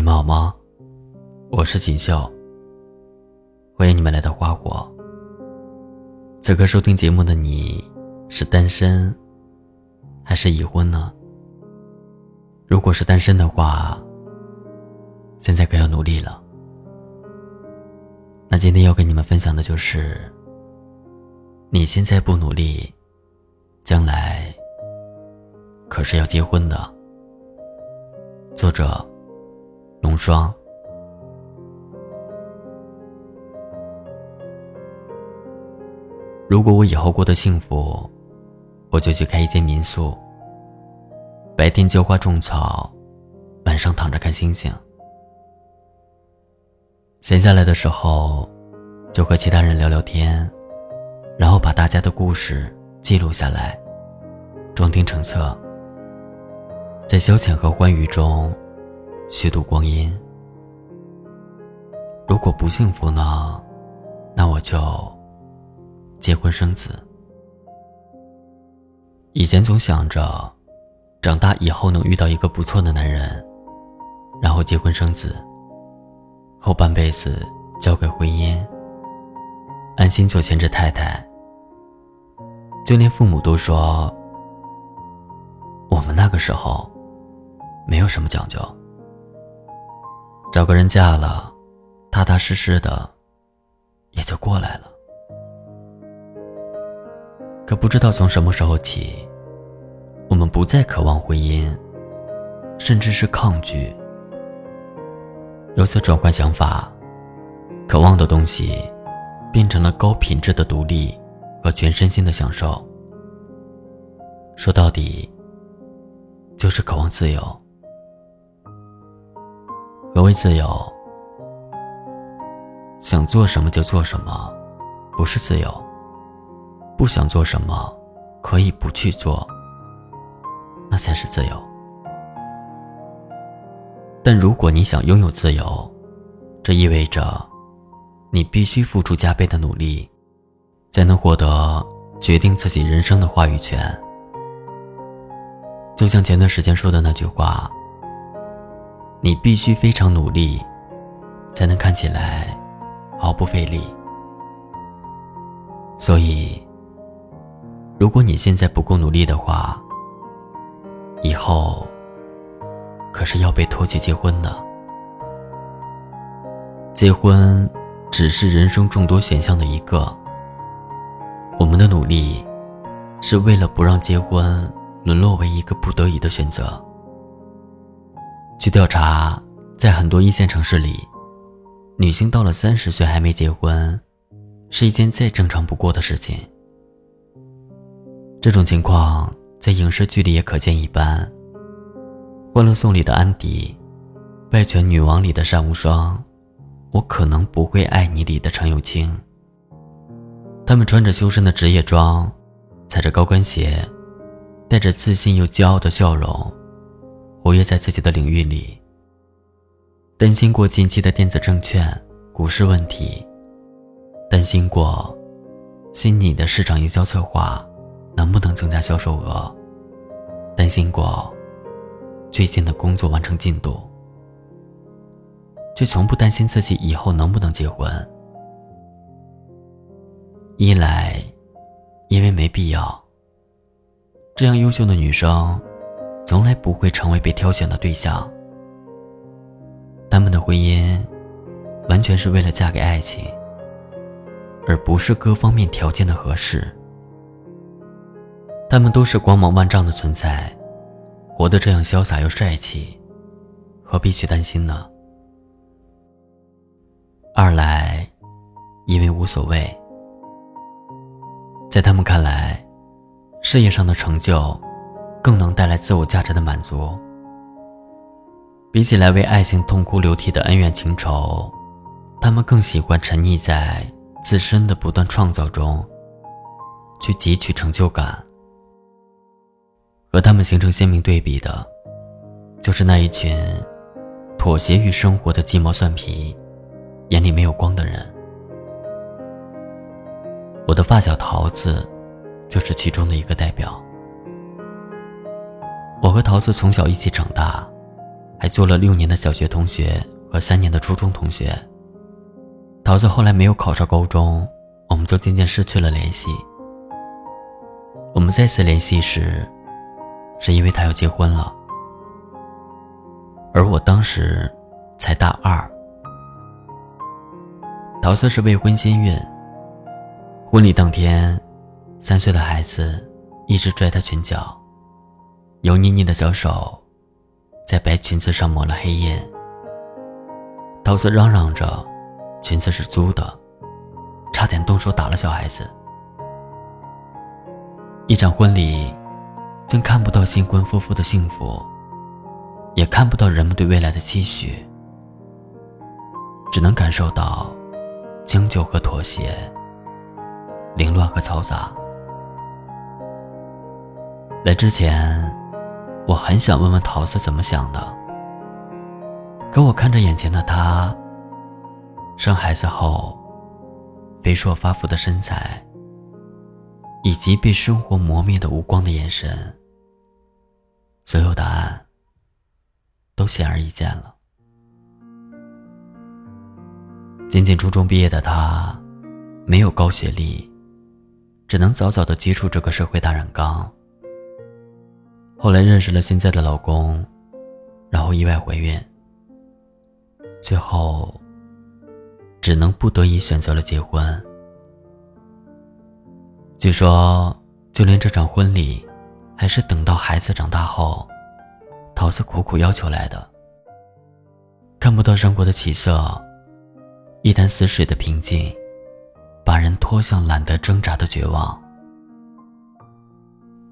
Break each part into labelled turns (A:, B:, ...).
A: 你们好吗？我是锦绣。欢迎你们来到花火。此刻收听节目的你，是单身还是已婚呢？如果是单身的话，现在可要努力了。那今天要跟你们分享的就是，你现在不努力，将来可是要结婚的。作者。龙霜。如果我以后过得幸福，我就去开一间民宿。白天浇花种草，晚上躺着看星星。闲下来的时候，就和其他人聊聊天，然后把大家的故事记录下来，装订成册，在消遣和欢愉中。虚度光阴。如果不幸福呢？那我就结婚生子。以前总想着，长大以后能遇到一个不错的男人，然后结婚生子，后半辈子交给婚姻，安心做全职太太。就连父母都说，我们那个时候没有什么讲究。找个人嫁了，踏踏实实的，也就过来了。可不知道从什么时候起，我们不再渴望婚姻，甚至是抗拒。由此转换想法，渴望的东西，变成了高品质的独立和全身心的享受。说到底，就是渴望自由。何为自由？想做什么就做什么，不是自由；不想做什么，可以不去做，那才是自由。但如果你想拥有自由，这意味着你必须付出加倍的努力，才能获得决定自己人生的话语权。就像前段时间说的那句话。你必须非常努力，才能看起来毫不费力。所以，如果你现在不够努力的话，以后可是要被拖去结婚的。结婚只是人生众多选项的一个。我们的努力，是为了不让结婚沦落为一个不得已的选择。据调查，在很多一线城市里，女性到了三十岁还没结婚，是一件再正常不过的事情。这种情况在影视剧里也可见一斑，《欢乐颂》里的安迪，《拜权女王》里的单无双，《我可能不会爱你》里的陈友青，他们穿着修身的职业装，踩着高跟鞋，带着自信又骄傲的笑容。活跃在自己的领域里，担心过近期的电子证券、股市问题，担心过新拟的市场营销策划能不能增加销售额，担心过最近的工作完成进度，却从不担心自己以后能不能结婚。一来，因为没必要，这样优秀的女生。从来不会成为被挑选的对象。他们的婚姻，完全是为了嫁给爱情，而不是各方面条件的合适。他们都是光芒万丈的存在，活得这样潇洒又帅气，何必去担心呢？二来，因为无所谓，在他们看来，事业上的成就。更能带来自我价值的满足。比起来为爱情痛哭流涕的恩怨情仇，他们更喜欢沉溺在自身的不断创造中，去汲取成就感。和他们形成鲜明对比的，就是那一群妥协于生活的鸡毛蒜皮、眼里没有光的人。我的发小桃子，就是其中的一个代表。我和桃子从小一起长大，还做了六年的小学同学和三年的初中同学。桃子后来没有考上高中，我们就渐渐失去了联系。我们再次联系时，是因为他要结婚了，而我当时才大二。桃子是未婚先孕，婚礼当天，三岁的孩子一直拽她裙角，油腻腻的小手在白裙子上抹了黑印。桃子嚷嚷着。裙子是租的，差点动手打了小孩子。一场婚礼，竟看不到新婚夫妇的幸福，也看不到人们对未来的期许，只能感受到将就和妥协，凌乱和嘈杂。来之前，我很想问问桃子怎么想的，可我看着眼前的她。生孩子后，肥硕发福的身材，以及被生活磨灭的无光的眼神，所有答案都显而易见了。仅仅初中毕业的她，没有高学历，只能早早的接触这个社会大染缸。后来认识了现在的老公，然后意外怀孕，最后。只能不得已选择了结婚。据说，就连这场婚礼，还是等到孩子长大后，桃子苦苦要求来的。看不到生活的起色，一潭死水的平静，把人拖向懒得挣扎的绝望。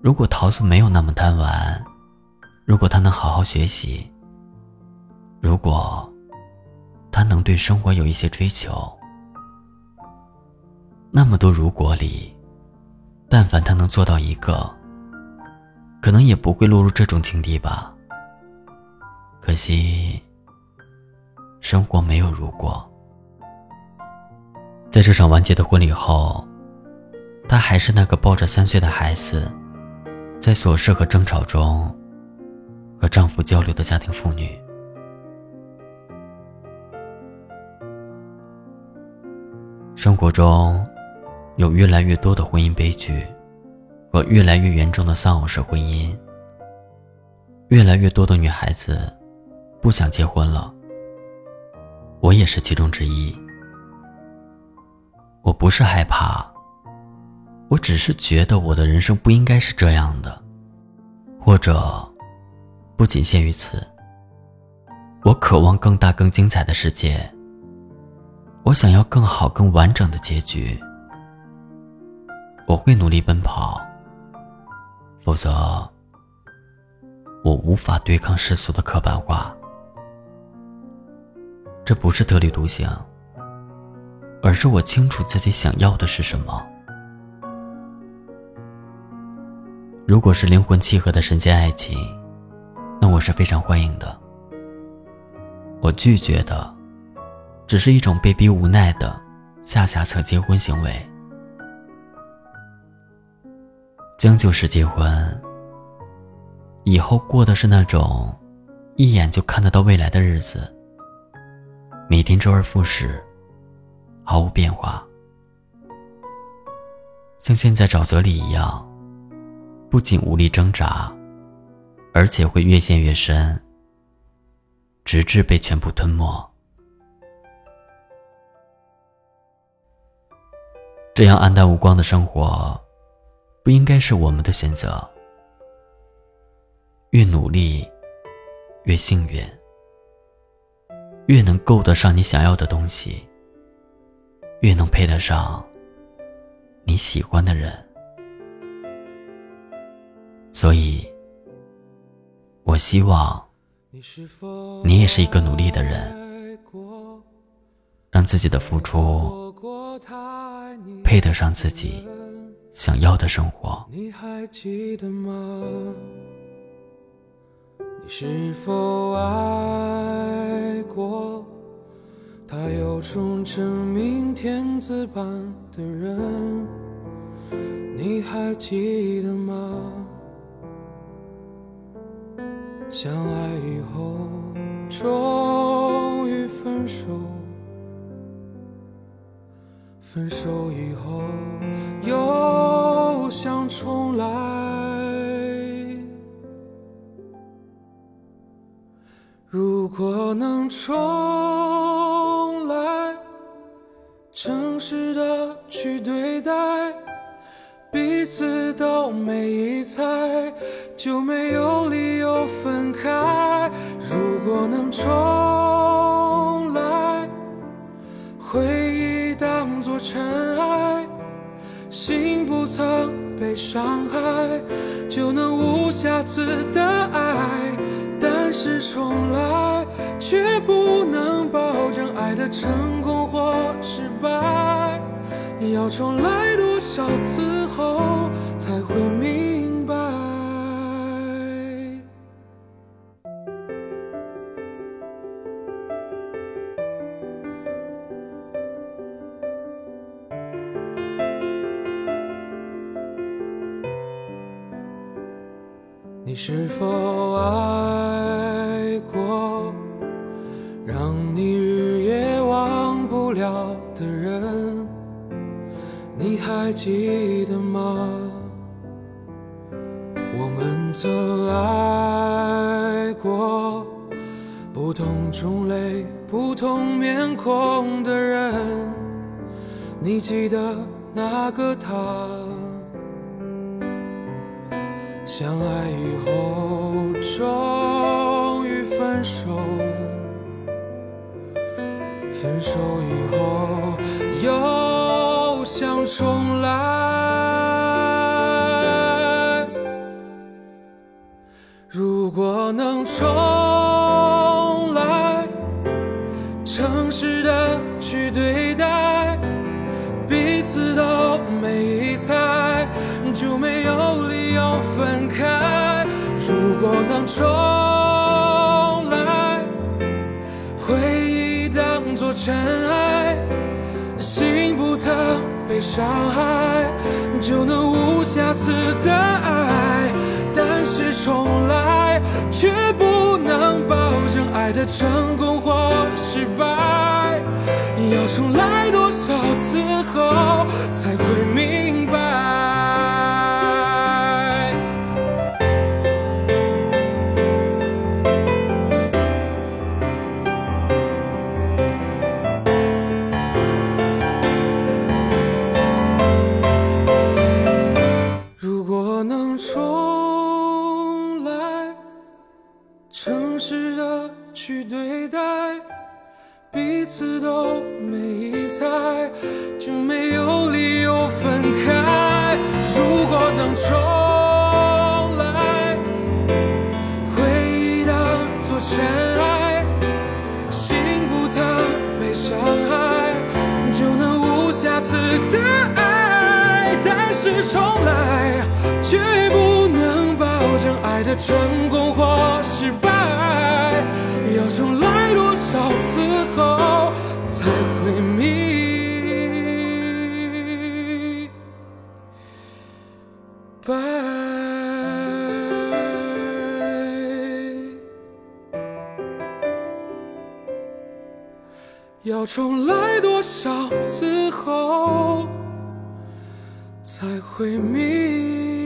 A: 如果桃子没有那么贪玩，如果她能好好学习，如果……他能对生活有一些追求，那么多如果里，但凡他能做到一个，可能也不会落入这种境地吧。可惜，生活没有如果。在这场完结的婚礼后，她还是那个抱着三岁的孩子，在琐事和争吵中，和丈夫交流的家庭妇女。生活中，有越来越多的婚姻悲剧，和越来越严重的丧偶式婚姻。越来越多的女孩子不想结婚了，我也是其中之一。我不是害怕，我只是觉得我的人生不应该是这样的，或者不仅限于此。我渴望更大、更精彩的世界。我想要更好、更完整的结局，我会努力奔跑。否则，我无法对抗世俗的刻板化。这不是特立独行，而是我清楚自己想要的是什么。如果是灵魂契合的神仙爱情，那我是非常欢迎的。我拒绝的。只是一种被逼无奈的下下策结婚行为，将就式结婚，以后过的是那种一眼就看得到未来的日子，每天周而复始，毫无变化，像陷在沼泽里一样，不仅无力挣扎，而且会越陷越深，直至被全部吞没。这样暗淡无光的生活，不应该是我们的选择。越努力，越幸运，越能够得上你想要的东西，越能配得上你喜欢的人。所以，我希望你也是一个努力的人，让自己的付出。配得上自己想要的生活。
B: 你还记得吗？你是否爱过他有种真命天子般的人？你还记得吗？相爱以后终于分手。分手以后又想重来，如果能重来，诚实的去对待，彼此都没疑猜，就没有理由分开。如果能重来，回忆。当作尘埃，心不曾被伤害，就能无瑕疵的爱。但是重来，却不能保证爱的成功或失败。要重来多少次后，才会明白？你是否爱还记得吗？我们曾爱过不同种类、不同面孔的人。你记得那个他？相爱以后，终于分手。分手以后，想重来。如果能重来，诚实的去对待，彼此都没疑猜，就没有理由。分开，如果能重伤害，就能无瑕疵的爱。但是重来，却不能保证爱的成功或失败。要重来多少次后，才会明就能无瑕疵的爱。但是重来，却不能保证爱的成功或失败。要重来多少次后要重来多少次后才会明